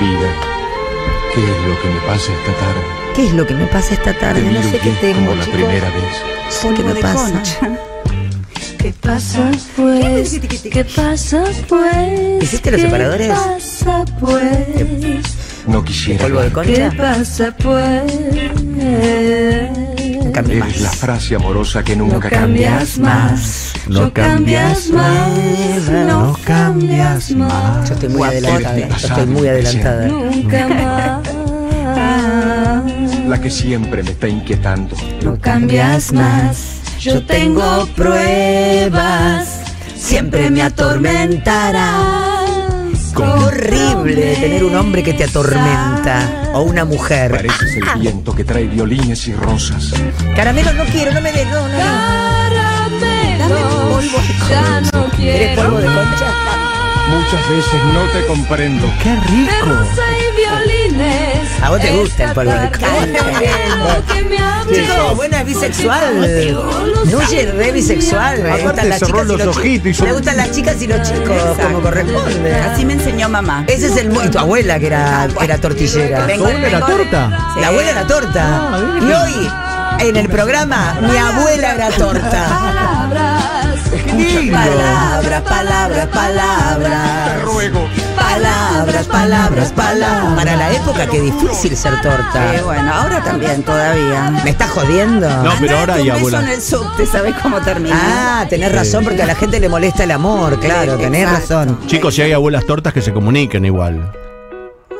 Vida, ¿qué es lo que me pasa esta tarde? ¿Qué es lo que me pasa esta Te tarde? vi No sé qué tengo, como la chicos. primera vez. qué me pasa. concha. ¿Qué pasa pues? ¿Qué pasa pues? ¿Hiciste los ¿Qué separadores? pasa pues? No quisiera ¿Polvo de hablar. ¿Qué concha? pasa pues? No Eres la frase amorosa que No nunca cambias más, no cambias más, no cambias más, Yo estoy muy adelantada. Yo estoy muy adelantada. nunca más. La que siempre me está inquietando. No cambias más, yo tengo pruebas, siempre me atormentarás. Qué horrible tener un hombre que te atormenta o una mujer. Pareces el viento que trae violines y rosas. Caramelo, no quiero, no me des, no, no, no. Caramelo, ya no ¿Querés quiero polvo de más. concha? Muchas veces no te comprendo. ¡Qué rico! rosa y violines. A vos te gusta el polvo de me. Chicos, bueno, es bisexual. Nuye es re bisexual. Aparte gustan las cerró chicas y los los ojitos y chicos. son- Le gustan las chicas y los chicos, como corresponde. Así me enseñó mamá. Ese es el mu- y tu abuela que era, que era tortillera. Vengo- ¿Tu abuela era vengo de- torta? Sí. La abuela era torta. Ah, Y hoy, en el programa, mi abuela era torta. Palabras. Palabras, palabras, palabras. Ruego. Palabras, palabras, palabras. Para la época, qué difícil ser torta. Eh, bueno, ahora también, todavía. ¿Me estás jodiendo? No, pero ahora hay abuela. en el subte, ¿sabes cómo termina? Ah, tenés razón, porque a la gente le molesta el amor, claro, tenés Exacto. razón. Chicos, si hay abuelas tortas que se comuniquen igual.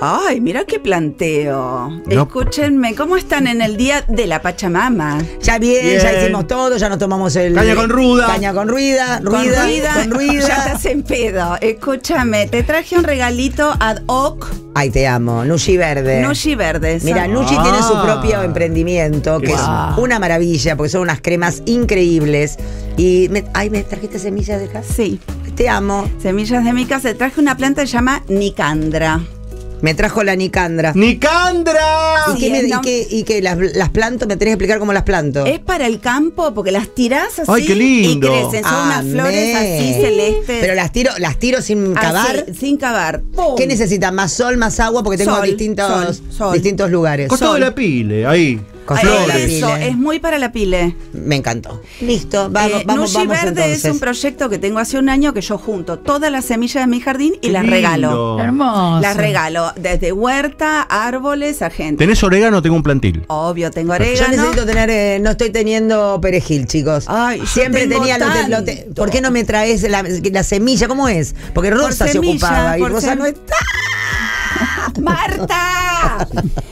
Ay, mira qué planteo. No. Escúchenme, ¿cómo están en el día de la Pachamama? Ya bien, Bien. ya hicimos todo, ya nos tomamos el. Caña con ruda. Caña con ruida, Con ruida, con ruida. Ya estás en pedo. Escúchame, te traje un regalito ad hoc, Ay, te amo, Nushi Verde. Nushi Verde. Mira, Nushi Ah. tiene su propio emprendimiento, que es una maravilla, porque son unas cremas increíbles. Y, me, ay, ¿me trajiste semillas de acá? Sí, Te amo. semillas de mi casa. Te traje una planta que se llama Nicandra. Me trajo la Nicandra. ¡Nicandra! ¿Y, Sí, qué, me- y qué- y qué, las, las planto? ¿Me tenés que explicar cómo las planto? Es para el campo porque las tirás así Ay, qué lindo. y crecen. Son unas flores así celestes. Pero las tiro, las tiro sin Así, cavar. sin cavar. ¡Pum! ¿Qué necesitan? ¿Más sol, más agua? Porque tengo Sol, distintos, sol, sol. distintos lugares. Costado Sol. de la pile, ahí. Con Ay, flores. eso, es muy para la pile. Me encantó. Listo, vamos, Eh, vamos, Nushi vamos Verde entonces. es un proyecto que tengo hace un año que yo junto todas las semillas de mi jardín y Qué las lindo. regalo. Hermoso. Las regalo desde huerta, árboles, a gente. ¿Tenés orégano? Tengo un plantil. Obvio, tengo Yo orégano. necesito tener, eh, no estoy teniendo perejil, chicos. Ay, yo Siempre tengo tenía, lo te- lo te- tanto. ¿por qué no me traes la, la semilla? ¿Cómo es? Porque Por Rosa se ocupaba y Rosa sem- no está. ¡Marta!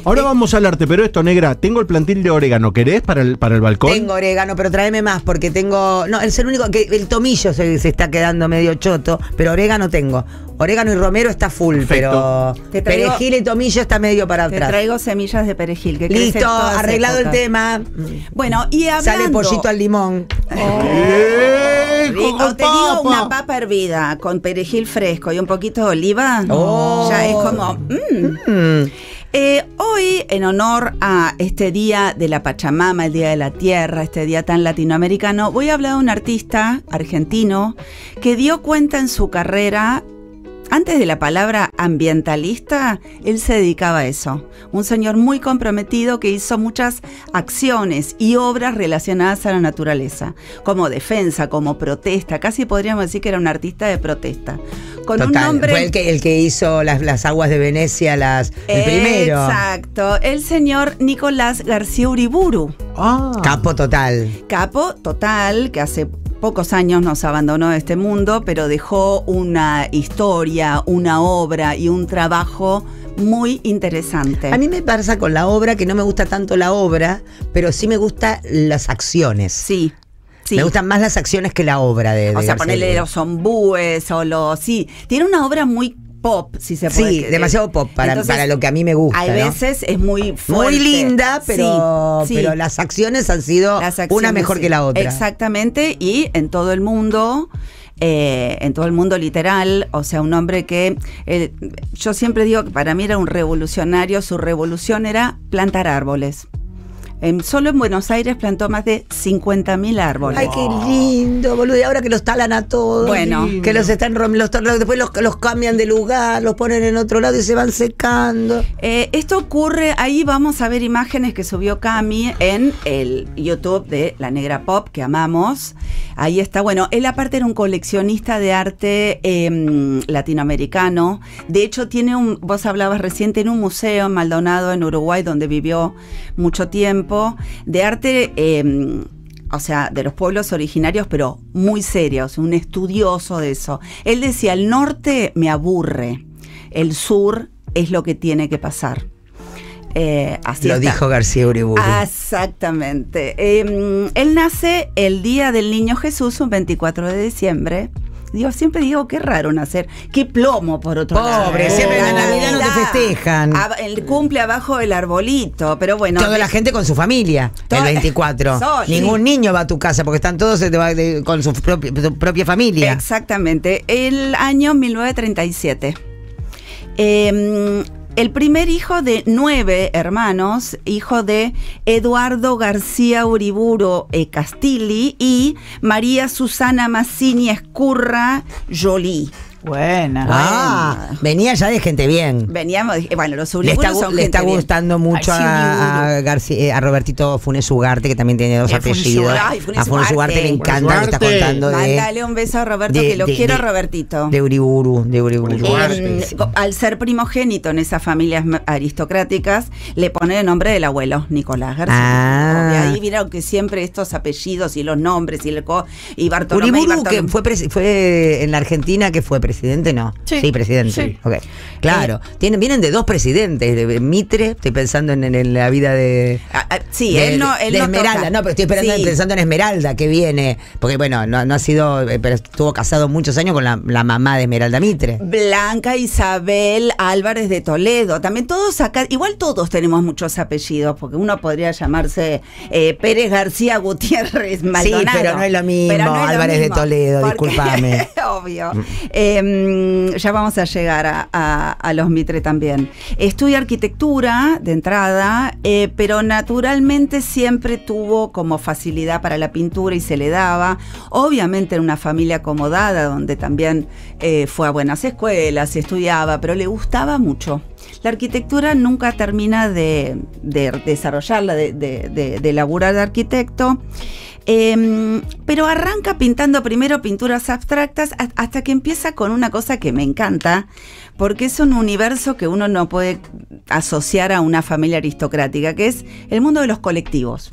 Ahora vamos a hablarte, pero esto, negra, tengo el plantil de orégano. ¿Querés para el, para el balcón? Tengo orégano, pero tráeme más porque tengo. No, es el único que el tomillo se, se está quedando medio choto, pero orégano tengo. Orégano y romero está full, Perfecto. pero Te traigo- perejil y tomillo está medio para Te atrás. traigo semillas de perejil. Que Listo, arreglado el tema. Bueno, y hablando... Sale pollito al limón. ¡Eh! Rico. con te digo papa! una papa hervida con perejil fresco y un poquito de oliva. Oh. Ya es como. mm. Mm. Eh, hoy, en honor a este día de la Pachamama, el Día de la Tierra, este día tan latinoamericano, voy a hablar de un artista argentino que dio cuenta en su carrera. Antes de la palabra ambientalista, él se dedicaba a eso. Un señor muy comprometido que hizo muchas acciones y obras relacionadas a la naturaleza, como defensa, como protesta. Casi podríamos decir que era un artista de protesta. Con un nombre Fue el que, el que hizo las, las aguas de Venecia, las, el primero. Exacto, el señor Nicolás García Uriburu, Ah. Capo total. capo total, que hace pocos años nos abandonó de este mundo, pero dejó una historia, una obra y un trabajo muy interesante. A mí me pasa con la obra que no me gusta tanto la obra, pero sí me gustan las acciones. sí. Sí. Me gustan más las acciones que la obra de, de o sea, García ponerle los ombúes o los... Sí, tiene una obra muy pop, si se puede. Sí, demasiado pop para, Entonces, para lo que a mí me gusta. Hay ¿no? veces es muy fuerte. Muy linda, pero, Sí, sí. pero las acciones han sido una mejor sí. que la otra. Exactamente, y en todo el mundo. eh, en todo el mundo literal, o sea, un hombre que eh, yo siempre digo que para mí era un revolucionario, su revolución era plantar árboles. En, solo en Buenos Aires plantó más de 50.000 árboles. Ay, qué lindo, boludo. Y ahora que los talan a todos. Bueno. Que los están los, después los, los cambian de lugar, los ponen en otro lado y se van secando. Eh, esto ocurre, ahí vamos a ver imágenes que subió Cami en el YouTube de La Negra Pop, que amamos. Ahí está, bueno, él aparte era un coleccionista de arte eh, latinoamericano. De hecho, tiene un, vos hablabas recién, tiene un museo en Maldonado, en Uruguay, donde vivió mucho tiempo, de arte... eh, o sea, de los pueblos originarios, pero muy serios, un estudioso de eso. Él decía, el norte me aburre, el sur es lo que tiene que pasar. Eh, así Lo está. dijo García Uriburu. Exactamente. Eh, él nace el día del niño Jesús, un 24 de diciembre. Digo, siempre digo, qué raro nacer. Qué plomo, por otro lado. Pobre, siempre en la Navidad no te festejan. Ab- El cumple abajo del arbolito, pero bueno. Toda de- la gente con su familia, Toda- el 24. Sol, Ningún sí. niño va a tu casa porque están todos de- con su propia, su propia familia. Exactamente. El año 1937. Eh, el primer hijo de nueve hermanos, hijo de Eduardo García Uriburo eh, Castilli y María Susana Mazzini Escurra Jolie. Buena. Ah, venía ya de gente bien. Veníamos, eh, bueno, los Le Uriburu está, son le está gente bien. gustando mucho a, a, Uriburu. Garci- eh, a Robertito Funes Ugarte, que también tiene dos Eh, Funes apellidos. Ugarte, ay, Funes a Funes Ugarte le Ugarte. encanta, me está Ugarte. contando de, Mándale un beso a Roberto, de- que lo de- quiero, de- Robertito. de Uriburu, de Uriburu. Eh, go- al ser primogénito en esas familias aristocráticas, le pone el nombre del abuelo, Nicolás García. Ah. Y ahí vieron que siempre estos apellidos y los nombres y el co y Bartolomé y Uriburu, que fue, fue en la Argentina, que fue presidente, ¿no? Sí. presidente. Sí. Ok. Claro, tienen, vienen de dos presidentes, de Mitre, estoy pensando en, la vida de... Ah, ah, sí, de, él no. Él de no Esmeralda, toca. no, pero estoy Sí. pensando en Esmeralda que viene, porque bueno, no, no ha sido, eh, pero estuvo casado muchos años con la, la mamá de Esmeralda Mitre. Blanca Isabel Álvarez de Toledo. También todos acá, igual todos tenemos muchos apellidos, porque uno podría llamarse eh, Pérez García Gutiérrez Maldonado. pero no es lo mismo, no es lo Álvarez de Toledo, discúlpame. Obvio. Eh, ya vamos a llegar a, los Mitre también. Estudia arquitectura de entrada, eh, pero naturalmente siempre tuvo como facilidad para la pintura y se le daba. Obviamente en una familia acomodada, donde también eh, fue a buenas escuelas, estudiaba, pero le gustaba mucho. La arquitectura nunca termina de, de desarrollarla, de, de, de- de laburar de arquitecto. Em, pero arranca pintando primero pinturas abstractas ha- hasta que empieza con una cosa que me encanta, porque es un universo que uno no puede asociar a una familia aristocrática, que es el mundo de los colectivos.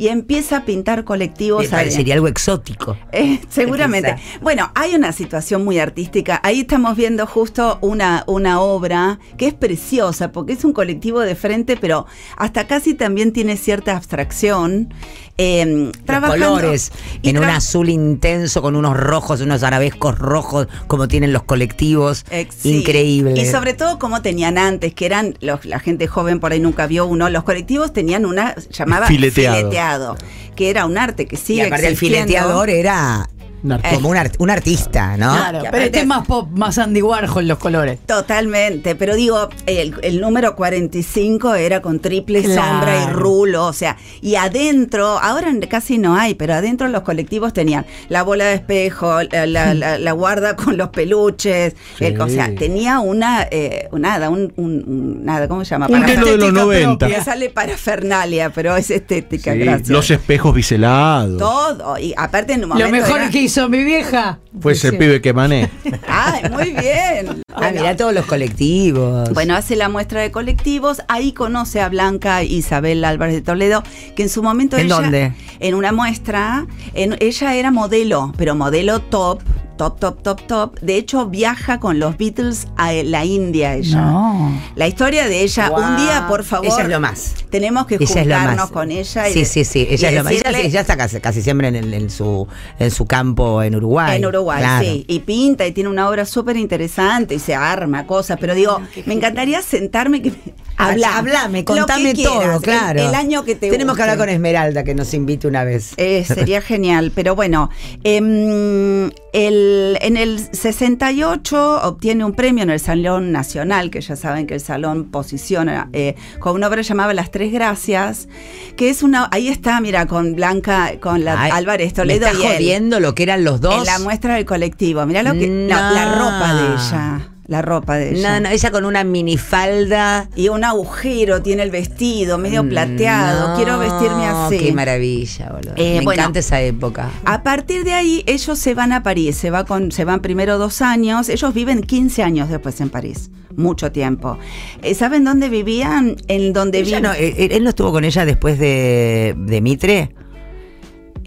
Y empieza a pintar colectivos. Me parecería algo exótico. Eh, seguramente. Bueno, hay una situación muy artística. Ahí estamos viendo justo una, una obra que es preciosa porque es un colectivo de frente, pero hasta casi también tiene cierta abstracción. Eh, Los trabajando- colores y en un azul intenso con unos rojos, unos arabescos rojos como tienen los colectivos. Ex- sí. Increíble. Y sobre todo como tenían antes, que eran los, la gente joven por ahí nunca vio uno, los colectivos tenían una llamaba Fileteado. que era un arte que y sigue el fileteador era. Como un, art- un artista, ¿no? Claro, pero este es más pop, más Andy Warhol los colores. Totalmente, pero digo, el, el número 45 era con triple Claro. sombra y rulo, o sea, y adentro, ahora casi no hay, pero adentro los colectivos tenían la bola de espejo, la, la- la- la guarda con los peluches, Sí. el- o sea, tenía una, eh, nada, un, un- un- nada, ¿cómo se llama? Un de los estética 90. propia. Sale parafernalia, pero es estética, Sí, gracias. Los espejos biselados. Todo, y aparte en un Lo mejor era- que hizo mi vieja. Fue ese pibe que mané. Ay, muy bien. Ah, Bueno. mirá todos los colectivos. Bueno, hace la muestra de colectivos, ahí conoce a Blanca Isabel Álvarez de Toledo, que en su momento ¿En ella- dónde? En una muestra, en- ella era modelo, pero modelo top, top, top, top, top. De hecho, viaja con los Beatles a la India ella. No. La historia de ella, un día, por favor. Ella es lo más. Tenemos que Ella es lo juntarnos más. con ella. y Sí, sí, sí. Ella es lo más. Ella, ella está casi, casi siempre en, el- en su, en su campo en Uruguay. En Uruguay, Claro. sí. Y pinta y tiene una obra súper interesante y se arma cosas. Pero digo, me encantaría sentarme que me- Habla. Hablame, contame todo, el- claro. el año que te Tenemos que hablar con Esmeralda, que nos invite una vez. Eh, sería genial, pero bueno, em, el- en el 68 obtiene un premio en el Salón Nacional, que ya saben que el Salón posiciona eh, con una obra llamada Las Tres Gracias, que es una, ahí está, mira, con Blanca, con la Ay, Álvarez ¿Me Toledo está y él, jodiendo lo que eran los dos? en la muestra del colectivo. Mira lo que, no, la ropa de ella, la ropa de ella. No, no, ella con una minifalda. Y un agujero tiene el vestido, medio plateado. No, Quiero vestirme así. Qué maravilla, boludo. Eh, Me bueno. encanta esa época. A partir de ahí, ellos se van a París, se, va con, se van primero dos años, ellos viven 15 años después en París, mucho tiempo. Eh, ¿Saben dónde vivían? En donde vivían. no, eh, él no estuvo con ella después de, de Mitre.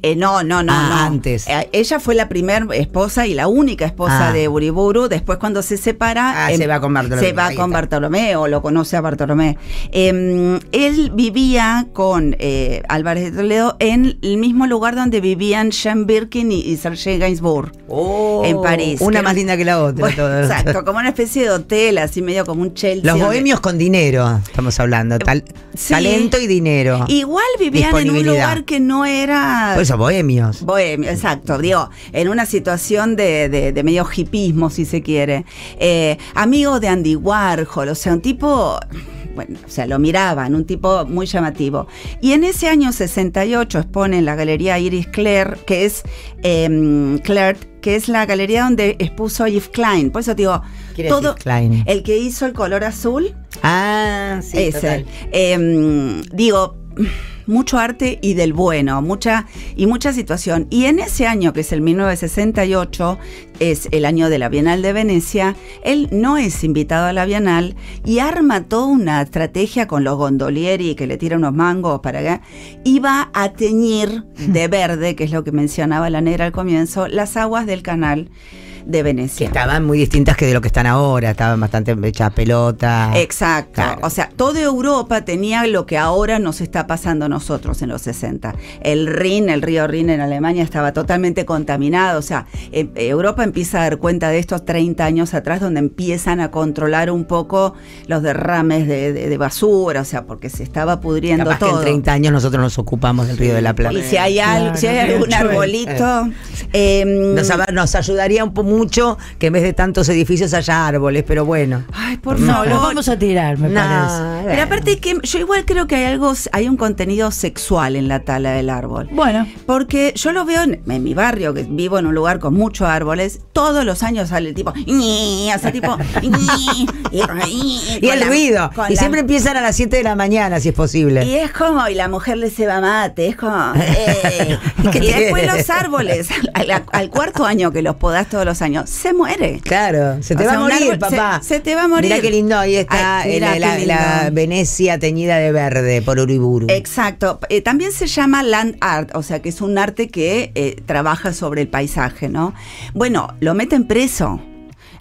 Eh, no, no, no, Ah, no. antes. Eh, ella fue la primera esposa y la única esposa Ah. de Uriburu. Después, cuando se separa, Ah, se va con Bartolomé. Se va con. Bartolomé o lo conoce a Bartolomé. Eh, él vivía con eh, Álvarez de Toledo en el mismo lugar donde vivían Jean Birkin y, y Serge Gainsbourg. en París. Una que más era- linda que la otra. Bueno, exacto, como una especie de hotel, así medio como un Chelsea. Los bohemios con dinero, estamos hablando. Tal- Sí. Talento y dinero. Igual vivían en un lugar que no era. Bohemios. Bohemio, exacto, digo, en una situación de, de- de medio hipismo, si se quiere. Eh, amigo de Andy Warhol, o sea, un tipo, bueno, o sea, lo miraban, un tipo muy llamativo. Y en ese año 68 expone en la Galería Iris Claire, que es Claire, que es la galería donde expuso Yves Klein. Por eso digo, ¿Quién es todo, Klein? el que hizo el color azul, Ah, sí. ese. total. Em, digo, mucho arte y del bueno, mucha y mucha situación. Y en ese año, que es el 1968, es el año de la Bienal de Venecia, él no es invitado a la Bienal y arma toda una estrategia con los gondolieri que le tira unos mangos para acá y va a teñir de verde, que es lo que mencionaba la negra al comienzo, las aguas del canal de Que Venecia. estaban muy distintas que de lo que están ahora. Estaban bastante hechas pelota. Exacto. Claro. O sea, toda Europa tenía lo que ahora nos está pasando a nosotros en los 60. El Rin, el río Rin en Alemania estaba totalmente contaminado. O sea, eh, Europa empieza a dar cuenta de estos 30 años atrás, donde empiezan a controlar un poco los derrames de, de- de basura. O sea, porque se estaba pudriendo Capaz que todo. en 30 años nosotros nos ocupamos del Río de la Plata. y si hay, algo, si hay algún arbolito. em, Nos, ab- nos ayudaría un poco mucho que en vez de tantos edificios haya árboles, pero bueno. Ay, por No, favor. lo vamos a tirar, me No, parece. bueno. Pero aparte que yo igual creo que hay algo, hay un contenido sexual en la tala del árbol. Bueno, Porque yo lo veo en, en mi barrio, que vivo en un lugar con muchos árboles, todos los años sale el tipo, sea, tipo, "Ñi", y, el ruido. Y la- siempre empiezan a las 7 de la mañana, si es posible. Y es como, y la mujer le se va mate, es como. eh. y después los árboles, al, al cuarto año que los podás todos los años, se muere. Claro, se te O va sea, a morir, árbol papá. se- se te va a morir. Mira qué lindo, ahí está Ay, eh, mirá la. Venecia teñida de verde por Uriburu. Exacto. Eh, también se llama land art, o sea que es un arte que eh, trabaja sobre el paisaje, ¿no? Bueno, lo meten preso.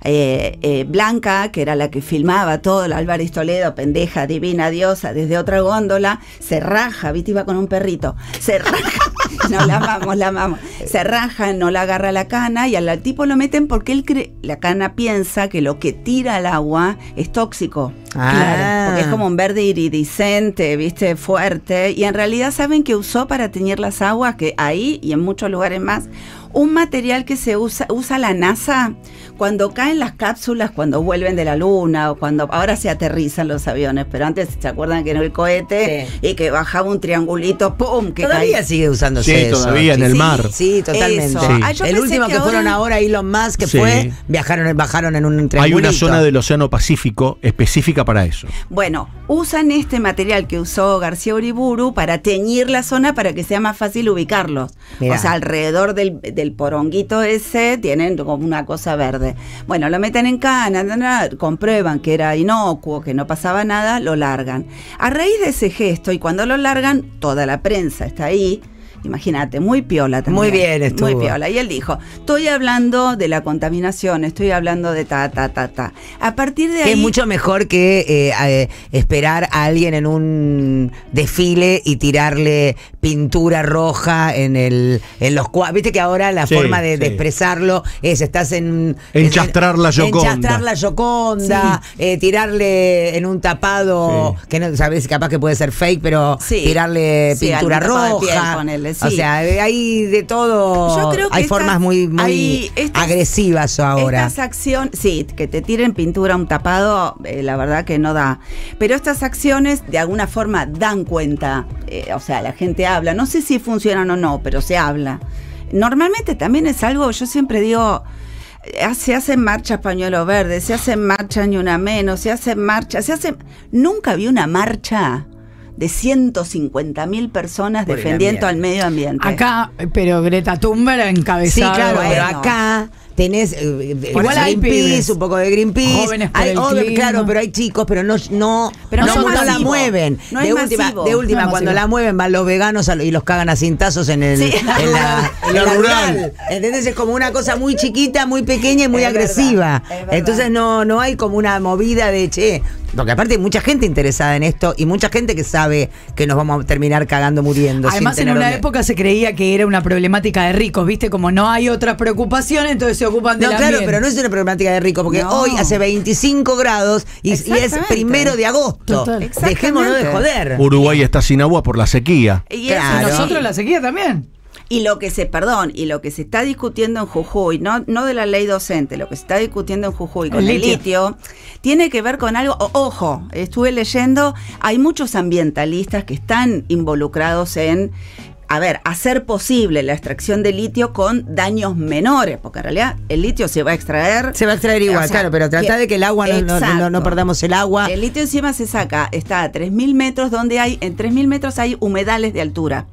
Eh, eh, Blanca, que era la que filmaba todo, la Álvarez Toledo, pendeja, divina, diosa, desde otra góndola, se raja, ¿viste? Iba con un perrito. Se raja. No, la amamos, la amamos. Se raja, no la agarra la cana y al tipo lo meten porque él cree, la cana piensa que lo que tira al agua es tóxico. Ah. Porque es como un verde iridiscente, viste, fuerte. Y en realidad saben que usó para teñir las aguas, que ahí y en muchos lugares más, un material que se usa, usa la NASA cuando caen las cápsulas, cuando vuelven de la luna o cuando ahora se aterrizan los aviones, pero antes se acuerdan que era el cohete Sí. y que bajaba un triangulito, ¡pum! que Todavía caía. sigue usándose Sí, eso. todavía en el sí, mar. Sí, totalmente. Ah, el último que, ahora- fueron ahora, Elon Musk, que Sí. fue, viajaron, bajaron en un Hay triangulito. una zona del Océano Pacífico específica para eso. Bueno, usan este material que usó García Uriburu para teñir la zona para que sea más fácil ubicarlos. Mirá. O sea, alrededor del, del poronguito ese tienen como una cosa verde. Bueno, lo meten en cana, na, na, comprueban que era inocuo, que no pasaba nada, lo largan. A raíz de ese gesto, y cuando lo largan, toda la prensa está ahí, Imagínate, muy piola también. Muy bien estuvo. Muy piola. Y él dijo, estoy hablando de la contaminación, estoy hablando de ta, ta, ta, ta. A partir de ahí... es mucho mejor que eh, eh, esperar a alguien en un desfile y tirarle pintura roja en el en los cuadros. Viste que ahora la Sí, forma de, expresarlo es estás en Enchastrar la Gioconda. enchastrar la Gioconda, eh, tirarle en un tapado Sí. que no sabes capaz que puede ser fake, pero Sí. tirarle Sí, pintura roja. O sea, hay de todo. Yo creo que hay formas muy muy hay estas- agresivas ahora. Estas acciones, sí, que te tiren pintura a un tapado, eh, la verdad que no da. Pero estas acciones de alguna forma dan cuenta, eh, o sea, la gente habla, no sé si funcionan o no, pero se habla. Normalmente también es algo, yo siempre digo, eh, se hacen marchas pañuelo verde, se hacen marchas ni una menos, se hacen marchas, se hacen... Nunca vi una marcha de 150 mil personas Por defendiendo al medio ambiente. Acá, pero Greta Thunberg Sí, encabezado. claro, pero acá tenés eh, Igual hay Greenpeace, pibes. un poco de Greenpeace. Jóvenes por Hay el obvio, clima. claro, pero hay chicos, pero no no Pero no, no es no la mueven. No de es última, de última No cuando masivo. la mueven van los veganos lo- y los cagan a cintazos en el Sí. en la, En la rural. ¿Entendés? Es como una cosa muy chiquita, muy pequeña y muy Es agresiva. verdad. Entonces no no hay como una movida de che, porque aparte hay mucha gente interesada en esto y mucha gente que sabe que nos vamos a terminar cagando muriendo. sin Además, en una época se creía que era una problemática de ricos, ¿viste? Como no hay otra preocupación, entonces se ocupan de No, la claro, pero no es una problemática de rico, porque No. hoy hace 25 grados y, y es primero de agosto. Total. Dejémonos de joder. Uruguay está sin agua por la sequía. Y Claro. nosotros la sequía también. Y lo que se, perdón, y lo que se está discutiendo en Jujuy, no, no de la ley docente, lo que se está discutiendo en Jujuy con El el litio. litio, tiene que ver con algo, ojo, estuve leyendo, hay muchos ambientalistas que están involucrados en, a ver, hacer posible la extracción de litio con daños menores, porque en realidad el litio se va a extraer. Se va a extraer igual, O sea, claro, pero trata de que el agua no, no- no- no Exacto. perdamos el agua. El litio encima se saca, está a 3.000 metros, donde hay, en 3.000 metros hay humedales de altura,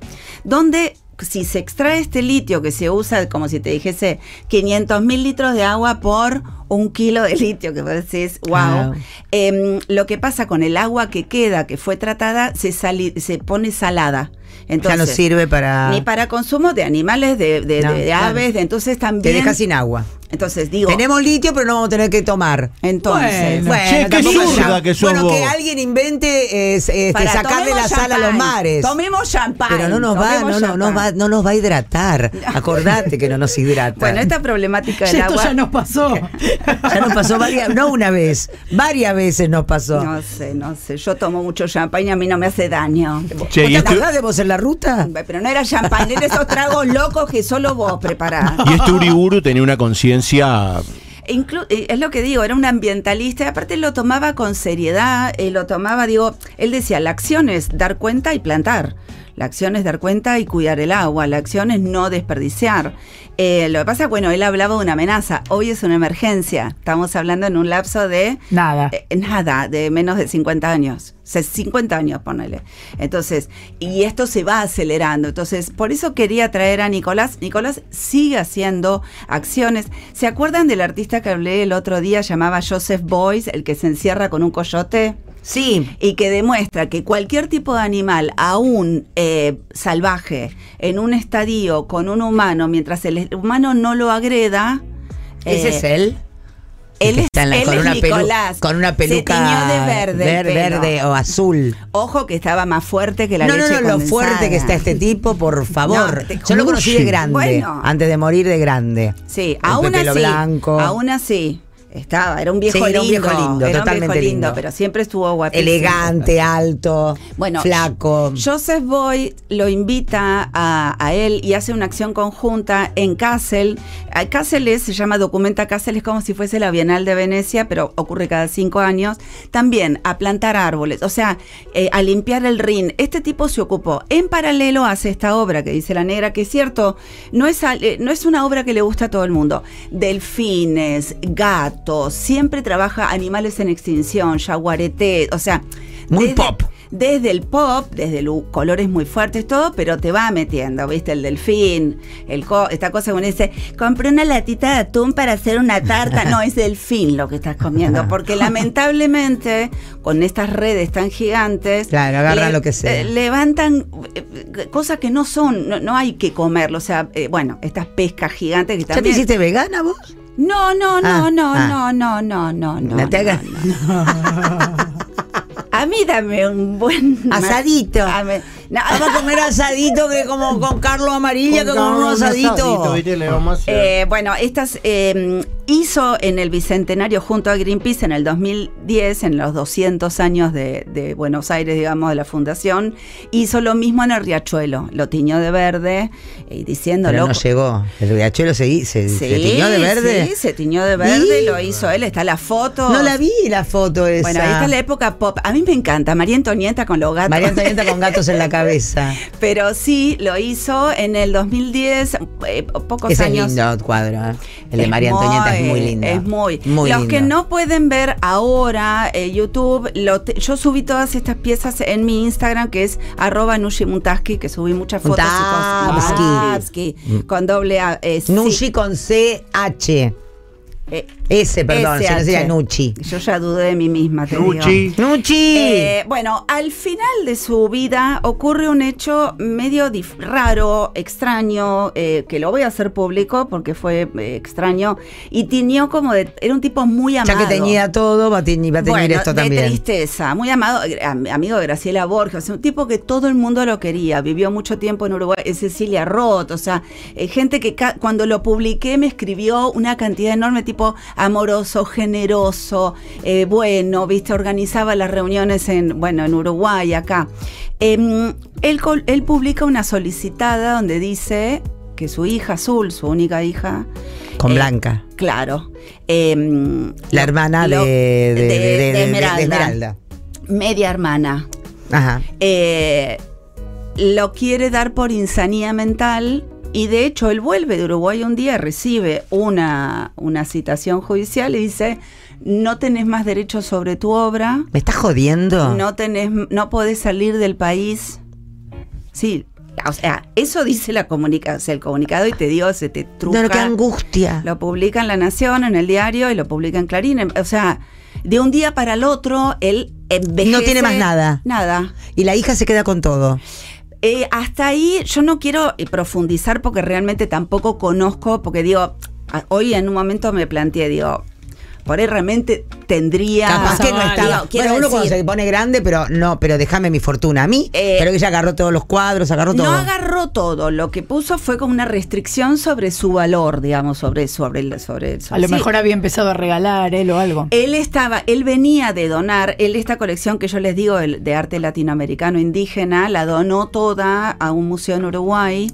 donde si se extrae este litio que se usa, como si te dijese, 500 mil litros de agua por un kilo de litio, que vos decís, wow. Em, lo que pasa con el agua que queda, que fue tratada, se, se pone salada. Entonces, ya no sirve para. Ni para consumo de animales, de, de- No, de- de claro. aves, de- entonces también... Te deja sin agua. Entonces digo, Tenemos litio, pero no vamos a tener que tomar. entonces... Bueno. Che, qué zurda que sos Bueno, vos. que alguien invente es, este, Para, sacarle la tomemos sal a los mares. Tomemos champán. Pero no nos va, no, no, no va, no nos va a hidratar. Acordate que no nos hidrata. Bueno, esta problemática del Esto agua. ya nos pasó. Ya nos pasó varias, no una vez, varias veces nos pasó. No sé, no sé. Yo tomo mucho champán y a mí no me hace daño. Che, ¿Vos y te acordás de vos en la ruta? Pero no era champán, eran esos tragos locos que solo vos preparás. y este Uriburu tenía una conciencia. Inclu- eh, es lo que digo, era un ambientalista, y aparte lo tomaba con seriedad, eh, lo tomaba, digo, él decía, la acción es dar cuenta y plantar. La acción es dar cuenta y cuidar el agua, la acción es no desperdiciar. Eh, lo que pasa, bueno, él hablaba de una amenaza, hoy es una emergencia, estamos hablando en un lapso de Nada. Eh, nada, de menos de 50 años. O sea, 50 años, ponele. Entonces, y esto se va acelerando. Entonces, por eso quería traer a Nicolás. Nicolás sigue haciendo acciones. ¿Se acuerdan del artista que hablé el otro día? Llamaba Joseph Boyce, el que se encierra con un coyote Sí. y que demuestra que cualquier tipo de animal, aún eh, salvaje, en un estadio con un humano, mientras el humano no lo agreda, ¿Ese eh, es él? Él es, está en la- él con, es una Nicolás. con una peluca de verde. ver- verde o azul. Ojo que estaba más fuerte que la no, no, leche no, lo condensada. fuerte que está este tipo, por favor. No, te- Yo lo conocí de grande, Bueno. antes de morir de grande. Sí, aún así. blanco. Aún así. Estaba, era un viejo Sí, lindo. era un viejo lindo, era un totalmente viejo lindo. pero siempre estuvo guapísimo. Elegante, alto, Bueno, flaco. Joseph Boy lo invita a, a él y hace una acción conjunta en Kassel. A Kassel es- se llama Documenta Kassel, es como si fuese la Bienal de Venecia, pero ocurre cada cinco años. También a plantar árboles, o sea, eh, a limpiar el Rin. Este tipo se ocupó. En paralelo hace esta obra que dice la negra, que es cierto, no es, eh, no es una obra que le gusta a todo el mundo. Delfines, gatos, siempre trabaja animales en extinción, yaguareté, o sea... Muy pop. desde el pop, desde los colores muy fuertes, todo, pero te va metiendo, ¿viste? El delfín, el co- esta cosa que uno dice, compré una latita de atún para hacer una tarta. No, es delfín lo que estás comiendo, porque lamentablemente con estas redes tan gigantes. Claro, agarran lo que sea. eh, levantan eh, cosas que no son, no, no hay que comerlo. O sea, eh, bueno, estas pescas gigantes que ¿Ya te hiciste vegana vos? No, no, no, Ah, no, ah. no, no, no, no, no. No te hagas- no, no. A mí dame un buen Asadito. A mí- no, Vamos a comer asadito que como con Carlos Amarilla que con un asadito. Eh, bueno, estas eh, hizo en el Bicentenario junto a Greenpeace en el 2010, en los 200 años de, de Buenos Aires, digamos, de la fundación, hizo lo mismo en el Riachuelo, lo tiñó de verde y diciendo, Pero no llegó. El riachuelo se, se, se Sí, tiñó de verde. Sí, se tiñó de verde, ¿Y? lo hizo él, está la foto. No la vi la foto esa. Bueno, ahí está la época pop. A mí me encanta, María Antonieta con los gatos. María Antonieta con gatos en la cabeza. Pero sí, lo hizo en el 2010, eh, pocos es años. lindo el cuadro. ¿eh? El de Es María Antonieta es muy muy- lindo. Es muy. Muy Los que no pueden ver ahora eh, YouTube, lo te- yo subí todas estas piezas en mi Instagram, que es arroba Nushi Muntaski, que subí muchas fotos. Muntaski. Con doble A. eh, sí. Nushi con C-H. Eh, Ese, perdón, si no sería SH. Nuchi. Yo ya dudé de mí misma, te Nuchi. digo. ¡Nuchi! Eh, bueno, al final de su vida ocurre un hecho medio dif- raro, extraño, eh, que lo voy a hacer público porque fue eh, extraño, y tiñó como de... Era un tipo muy amado. ya que tenía todo, va a teñir, va a teñir Bueno, esto de también. tristeza, muy amado, am- amigo de Graciela Borges, un tipo que todo el mundo lo quería, vivió mucho tiempo en Uruguay, es Cecilia Roth, o sea, eh, gente que ca- cuando lo publiqué me escribió una cantidad enorme, tipo amoroso, generoso, eh, bueno, viste, organizaba las reuniones en, bueno, en Uruguay, acá. Em, él, él publica una solicitada donde dice que su hija Azul, su única hija, Con eh, Blanca. Claro. em, La hermana lo- de, de, de- de- de- de Esmeralda. Esmeralda. Media hermana. Ajá. Eh, lo quiere dar por insanía mental y de hecho él vuelve de Uruguay un día, recibe una, una citación judicial y dice, no tenés más derechos sobre tu obra, ¿Me estás jodiendo? no tenés, no podés salir del país. Sí, o sea, eso dice la comunicación, el comunicado y te digo, se te truca. No, qué angustia. Lo publica en La Nación, en el diario y lo publica en Clarín. O sea, de un día para el otro, él envejece. No tiene más nada. Nada. Y la hija se queda con todo. Eh, hasta ahí yo no quiero eh, profundizar porque realmente tampoco conozco, porque digo, hoy en un momento me planteé, digo, por ahí realmente tendría... Capaz que no estaba. Digo, bueno, uno cuando se pone grande, pero no, pero déjame mi fortuna a mí. Eh, pero ella agarró todos los cuadros, agarró todo. No agarró todo, lo que puso fue como una restricción sobre su valor, digamos, sobre, sobre, el- sobre, A sobre- lo sí. mejor había empezado a regalar él o algo. Él estaba, él venía de donar, él esta colección que yo les digo el- de arte latinoamericano indígena, la donó toda a un museo en Uruguay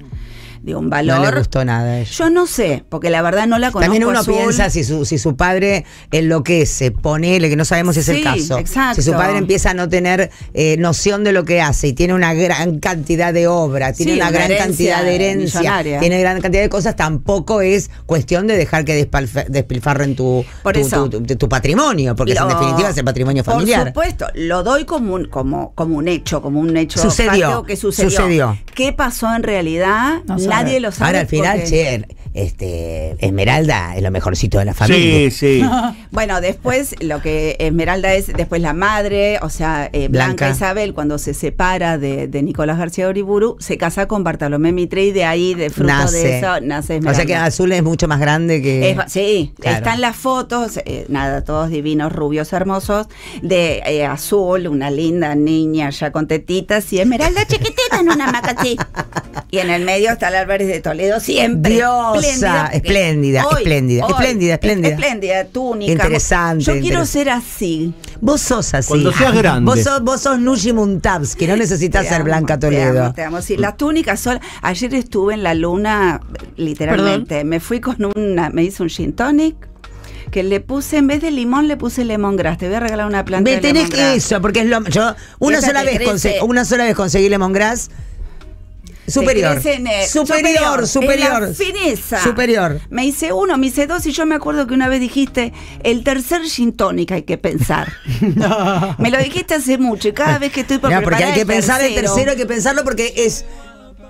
de un valor. No le gustó nada a ella. Yo no sé, porque la verdad no la conozco. También uno Azul. piensa si su, si su padre enloquece, ponele, que no sabemos si es el Sí, caso. exacto. Si su padre empieza a no tener eh, noción de lo que hace y tiene una gran cantidad de obra, tiene Sí, una una gran herencia cantidad de herencia, millonaria. tiene gran cantidad de cosas, tampoco es cuestión de dejar que despilfarren tu, Por tu, eso. tu- tu- tu patrimonio, porque Lo- en definitiva es el patrimonio familiar. Por supuesto, lo doy como un, como, como un hecho, como un hecho Sucedió, que sucedió. sucedió. ¿Qué pasó en realidad? No. Nadie lo sabe. Ahora al final, porque- che, este, Esmeralda es lo mejorcito de la familia. Sí, sí. Bueno, después lo que Esmeralda es, después la madre, o sea, eh, Blanca. Blanca. Isabel, cuando se separa de, de Nicolás García Uriburu, se casa con Bartolomé Mitre y de ahí, de fruto nace. de eso, nace o Esmeralda. sea que Azul es mucho más grande que. Es- sí, Claro. están las fotos, eh, nada, todos divinos, rubios, hermosos, de eh, Azul, una linda niña ya con tetitas y Esmeralda chiquitita en una hamaca así. Y en el medio está el Álvarez de Toledo siempre. Diosa, porque espléndida, espléndida, espléndida, espléndida. Espléndida, túnica. Interesante, Yo quiero ser así. Vos sos así. Cuando seas grande. Vos sos, vos sos Nushi Muntabs, que no necesitas Te ser amo, Blanca te Toledo. amo, te amo. Sí, las túnicas son. Ayer estuve en la luna, literalmente. Me fui con una. Me hice un gin tonic. Que le puse, en vez de limón, le puse lemongrass. Te voy a regalar una planta Me de tenés que eso, porque es lo. Yo una esa sola te vez conseguí, una sola vez conseguí lemongrass. Superior. el- superior, superior. la fineza. Superior. Me hice uno, me hice dos y yo me acuerdo que una vez dijiste, el tercer gin tonic hay que pensar. me lo dijiste hace mucho y cada vez que estoy por porque preparar hay que pensar el tercero, hay que pensarlo porque es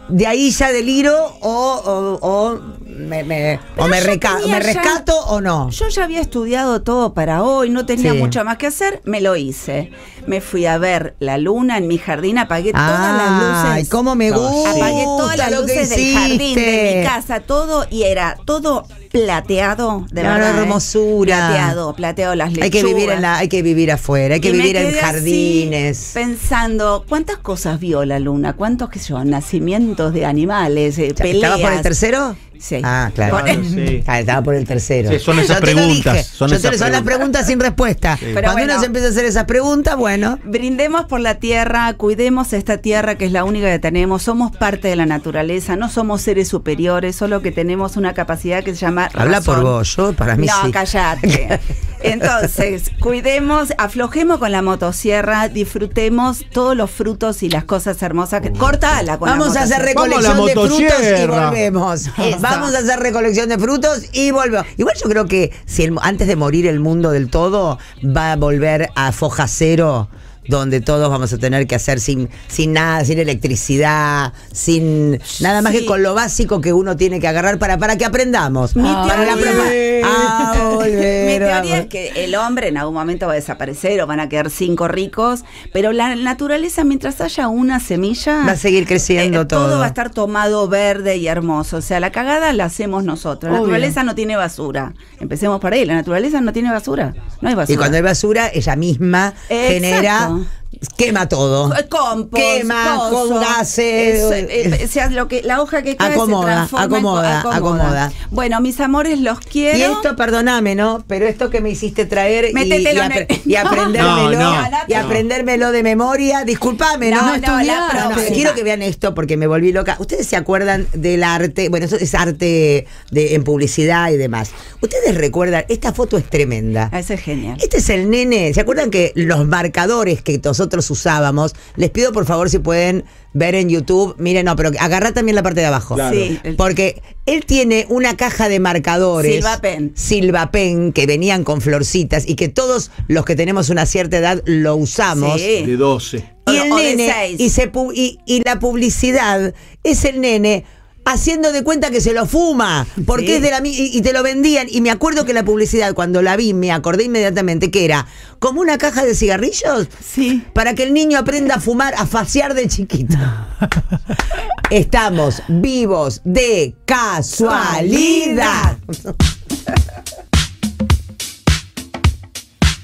de ahí ya deliro o, o, o me, me- o me, reca- ya- rescato o no. Yo ya había estudiado todo para hoy, no tenía Sí. mucho más que hacer, me lo hice. Me fui a ver la luna en mi jardín, apagué todas las Ay, luces. cómo me gusta. Apagué todas las que luces del jardín, de mi casa, todo, y era todo plateado, de verdad. no, ¿eh? hermosura. Plateado, plateado las lechugas. Hay que vivir en la, hay que vivir afuera, hay que Y me vivir en jardines. pensando, ¿cuántas cosas vio la luna? ¿Cuántos, qué sé yo, nacimientos de animales, eh, peleas? ¿Estaba por el tercero? Sí. Ah, claro. Por- sí. Ah, estaba por el tercero. Sí, son esas Yo te lo preguntas, dije. son Yo esas te- son las preguntas. sin respuesta. Pero Cuando bueno. uno se empieza a hacer esas preguntas, bueno. Brindemos por la tierra, cuidemos esta tierra que es la única que tenemos, somos parte de la naturaleza, no somos seres superiores, solo que tenemos una capacidad que se llama Habla razón. por vos, yo para mí No, sí. callate. Entonces, cuidemos, aflojemos con la motosierra, disfrutemos todos los frutos y las cosas hermosas que cortala con la Vamos a hacer. Vamos recolección de frutos y volvemos. Eso. Vamos a hacer recolección de frutos y volvemos. Igual yo creo que si el- antes de morir el mundo del todo va a volver a foja cero. Donde todos vamos a tener que hacer sin, sin nada, sin electricidad, sin nada más Sí. que con lo básico que uno tiene que agarrar para, para que aprendamos. Mi para la teoría- propa- a volver, Mi teoría es que el hombre en algún momento va a desaparecer o van a quedar cinco ricos, pero la naturaleza, mientras haya una semilla, Va a seguir creciendo eh, todo. todo. va a estar tomado verde y hermoso. O sea, la cagada la hacemos nosotros. La Obvio. naturaleza no tiene basura. Empecemos por ahí. La naturaleza no tiene basura. No hay basura. Y cuando hay basura, ella misma Exacto. genera, Yeah. Quema todo. Eh, Compost, Quema, coso, con gases. eso, eh, o sea, lo que, la hoja que cae Acomoda, se en- acomoda, acomoda. Bueno, mis amores, los quiero. Y esto, perdóname, ¿no? Pero esto que me hiciste traer y, y, apre- el- y aprendérmelo, No, no, y aprendérmelo de memoria, disculpame, ¿no? No, no, la quiero que vean esto porque me volví loca. ¿Ustedes se acuerdan del arte? Bueno, eso es arte de, en publicidad y demás. ¿Ustedes recuerdan? Esta foto es tremenda. Ah, Eso es genial. Este es el nene. ¿Se acuerdan que los marcadores que nosotros usábamos? Les pido por favor si pueden ver en YouTube. Miren, no, pero agarra también la parte de abajo. Claro. Sí, Porque él tiene una caja de marcadores. Silvapen. Silvapen, que venían con florcitas y que todos los que tenemos una cierta edad lo usamos. Sí. De 12. Y el O de nene, y, se pu- y, y la publicidad es el nene haciendo de cuenta que se lo fuma, porque Sí. es de la y, y te lo vendían. Y me acuerdo que la publicidad, cuando la vi, me acordé inmediatamente que era como una caja de cigarrillos Sí. para que el niño aprenda a fumar, a faciar de chiquito. Estamos vivos de casualidad.